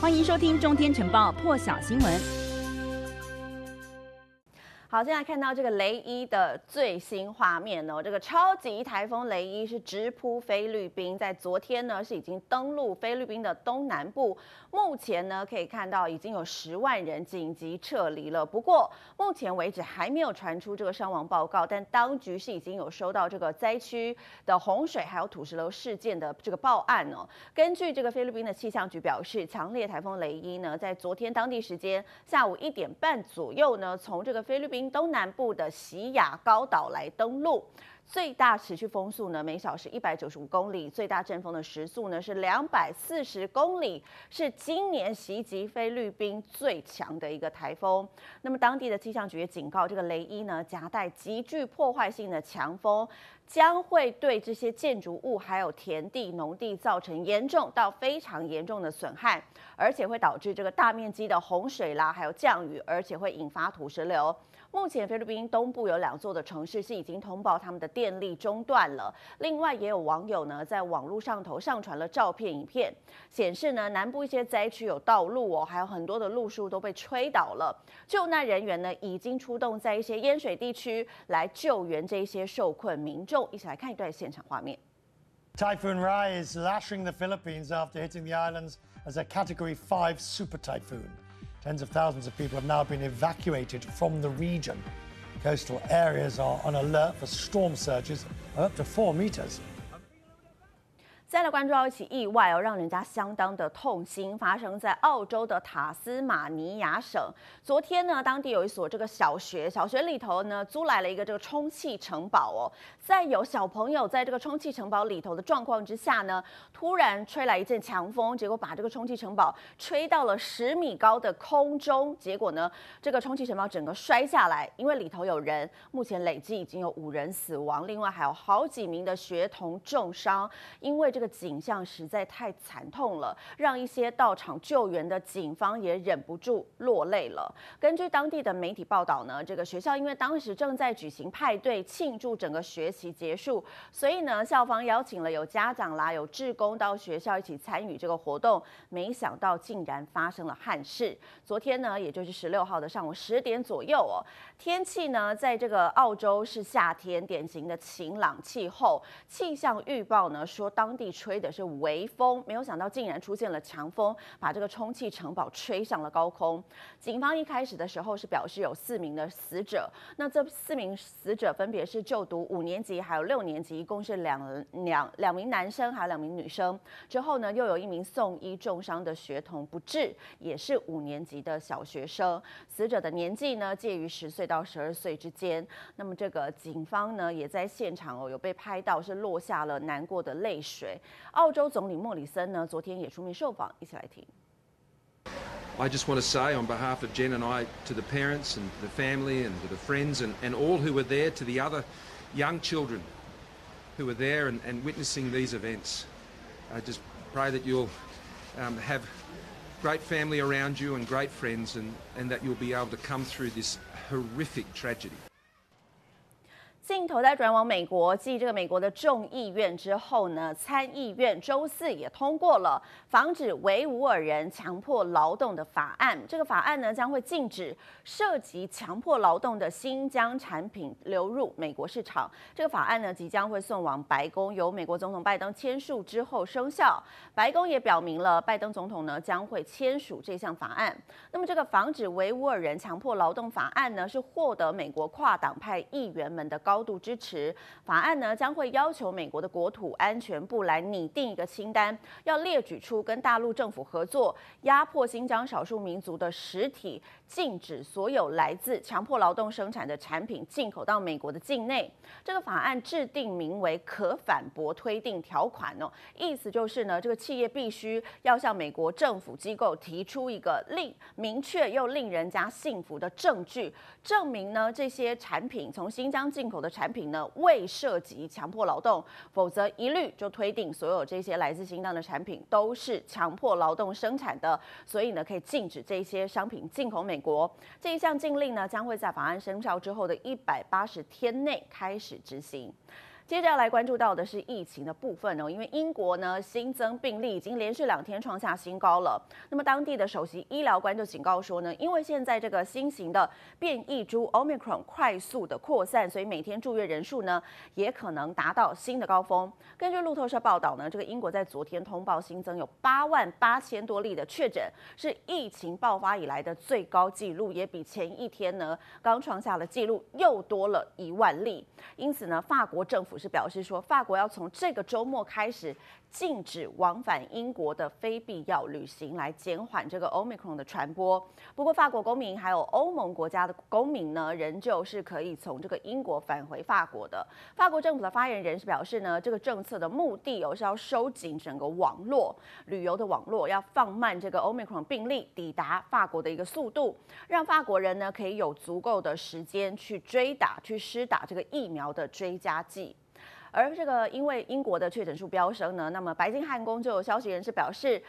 欢迎收听《中天晨报》破晓新闻。好，现在看到这个雷伊的最新画面哦，这个超级台风雷伊是直扑菲律宾，在昨天呢是已经登陆菲律宾的东南部，目前呢可以看到已经有十万人紧急撤离了。不过目前为止还没有传出这个伤亡报告，但当局是已经有收到这个灾区的洪水还有土石流事件的这个报案哦。根据这个菲律宾的气象局表示，强烈台风雷伊呢在昨天当地时间下午一点半左右呢，从这个菲律宾。东南部的喜雅高岛来登陆，最大持续风速呢每小时一百九十五公里，最大阵风的时速呢是两百四十公里，是今年袭击菲律宾最强的一个台风。那么当地的气象局也警告，这个雷伊呢夹带极具破坏性的强风，将会对这些建筑物还有田地、农地造成严重到非常严重的损害，而且会导致这个大面积的洪水啦，还有降雨，而且会引发土石流。目前菲律宾东部有两座的城市是已经通报他们的电力中断了。另外也有网友呢在网络上头上传了照片、影片，显示呢南部一些灾区有道路哦，还有很多的路树都被吹倒了。救难人员呢已经出动在一些淹水地区来救援这些受困民众。一起来看一段现场画面。Typhoon Rai is lashing the Philippines after hitting the islands as a Category Five super typhoon. Tens of thousands of people have now been evacuated from the region. Coastal areas are on alert for storm surges of up to four meters. 再来关注到一起意外哦，让人家相当的痛心，发生在澳洲的塔斯马尼亚省。昨天呢，当地有一所这个小学，小学里头呢租来了一个这个充气城堡哦，在有小朋友在这个充气城堡里头的状况之下呢，突然吹来一阵强风，结果把这个充气城堡吹到了十米高的空中，结果呢，这个充气城堡整个摔下来，因为里头有人，目前累计已经有五人死亡，另外还有好几名的学童重伤，因为。这个景象实在太惨痛了，让一些到场救援的警方也忍不住落泪了。根据当地的媒体报道呢，这个学校因为当时正在举行派对庆祝整个学期结束，所以呢，校方邀请了有家长啦、有志工到学校一起参与这个活动，没想到竟然发生了憾事。昨天呢，也就是十六号的上午十点左右哦，天气呢，在这个澳洲是夏天，典型的晴朗气候。气象预报呢说，当地。吹的是微风，没有想到竟然出现了强风，把这个充气城堡吹上了高空。警方一开始的时候是表示有四名的死者，那这四名死者分别是就读五年级还有六年级，一共是两两两名男生还有两名女生。之后呢，又有一名送医重伤的学童不治，也是五年级的小学生。死者的年纪呢介于十岁到十二岁之间。那么这个警方呢也在现场哦有被拍到是落下了难过的泪水。澳洲总理莫里森呢，昨天也出面受访，一起来听。I just want to say on behalf of Jen and I to the parents and the family and to the friends and, and all who were there, to the other young children who were there and, and witnessing these events. I just pray that you'll um, have great family around you and great friends and, and that you'll be able to come through this horrific tragedy. 镜头再转往美国，继这个美国的众议院之后呢，参议院周四也通过了防止维吾尔人强迫劳动的法案。这个法案呢，将会禁止涉及强迫劳动的新疆产品流入美国市场。这个法案呢，即将会送往白宫，由美国总统拜登签署之后生效。白宫也表明了，拜登总统呢将会签署这项法案。那么，这个防止维吾尔人强迫劳动法案呢，是获得美国跨党派议员们的高。高度支持。法案呢，将会要求美国的国土安全部来拟定一个清单，要列举出跟大陆政府合作压迫新疆少数民族的实体，禁止所有来自强迫劳动生产的产品进口到美国的境内。这个法案制定名为“可反驳推定条款”哦，意思就是呢，这个企业必须要向美国政府机构提出一个令明确又令人家信服的证据，证明呢这些产品从新疆进口的。产品呢未涉及强迫劳动，否则一律就推定所有这些来自新疆的产品都是强迫劳动生产的，所以呢可以禁止这些商品进口美国。这一项禁令呢将会在法案生效之后的一百八十天内开始执行。接着要来关注到的是疫情的部分哦，因为英国呢新增病例已经连续两天创下新高了。那么当地的首席医疗官就警告说呢，因为现在这个新型的变异株 Omicron 快速的扩散，所以每天住院人数呢也可能达到新的高峰。根据路透社报道呢，这个英国在昨天通报新增有八万八千多例的确诊，是疫情爆发以来的最高纪录，也比前一天呢刚创下了纪录又多了一万例。因此呢，法国政府是表示说，法国要从这个周末开始禁止往返英国的非必要旅行，来减缓这个 Omicron 的传播。不过，法国公民还有欧盟国家的公民呢，仍旧是可以从这个英国返回法国的。法国政府的发言人是表示呢，这个政策的目的哦是要收紧整个网络旅游的网络，要放慢这个 Omicron 病例抵达法国的一个速度，让法国人呢可以有足够的时间去追打、去施打这个疫苗的追加剂。而这个因为英国的确诊数飙升呢，那么白金汉宫就有消息人士表示，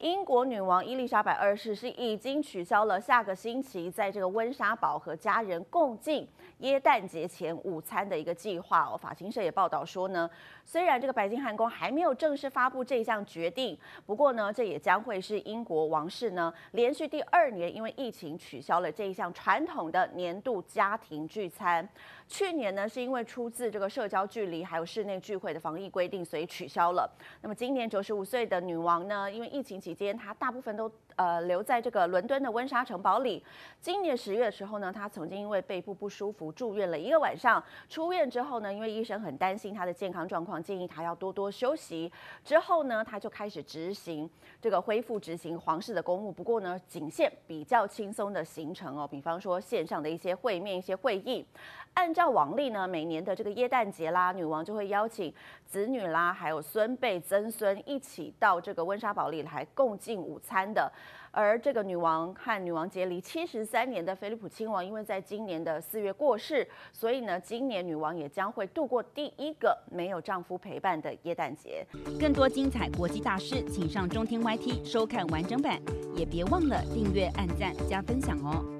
英国女王伊丽莎白二世是已经取消了下个星期在这个温莎堡和家人共进耶诞节前午餐的一个计划哦。法新社也报道说呢，虽然这个白金汉宫还没有正式发布这项决定，不过呢，这也将会是英国王室呢连续第二年因为疫情取消了这一项传统的年度家庭聚餐。去年呢，是因为出自这个社交距离还有室内聚会的防疫规定，所以取消了。那么今年九十五岁的女王呢，因为疫情期间，他大部分都呃留在这个伦敦的温莎城堡里。今年十月的时候呢，他曾经因为背部不舒服住院了一个晚上。出院之后呢，因为医生很担心他的健康状况，建议他要多多休息。之后呢，他就开始执行这个恢复执行皇室的公务。不过呢，仅限比较轻松的行程哦，比方说线上的一些会面、一些会议。按照往例呢，每年的这个耶诞节啦，女王就会邀请子女啦，还有孙辈、曾孙一起到这个温莎堡里来共进午餐的。而这个女王和女王结离七十三年的菲利普亲王，因为在今年的四月过世，所以呢，今年女王也将会度过第一个没有丈夫陪伴的耶诞节。更多精彩国际大师，请上中天 YT 收看完整版，也别忘了订阅、按赞、加分享哦。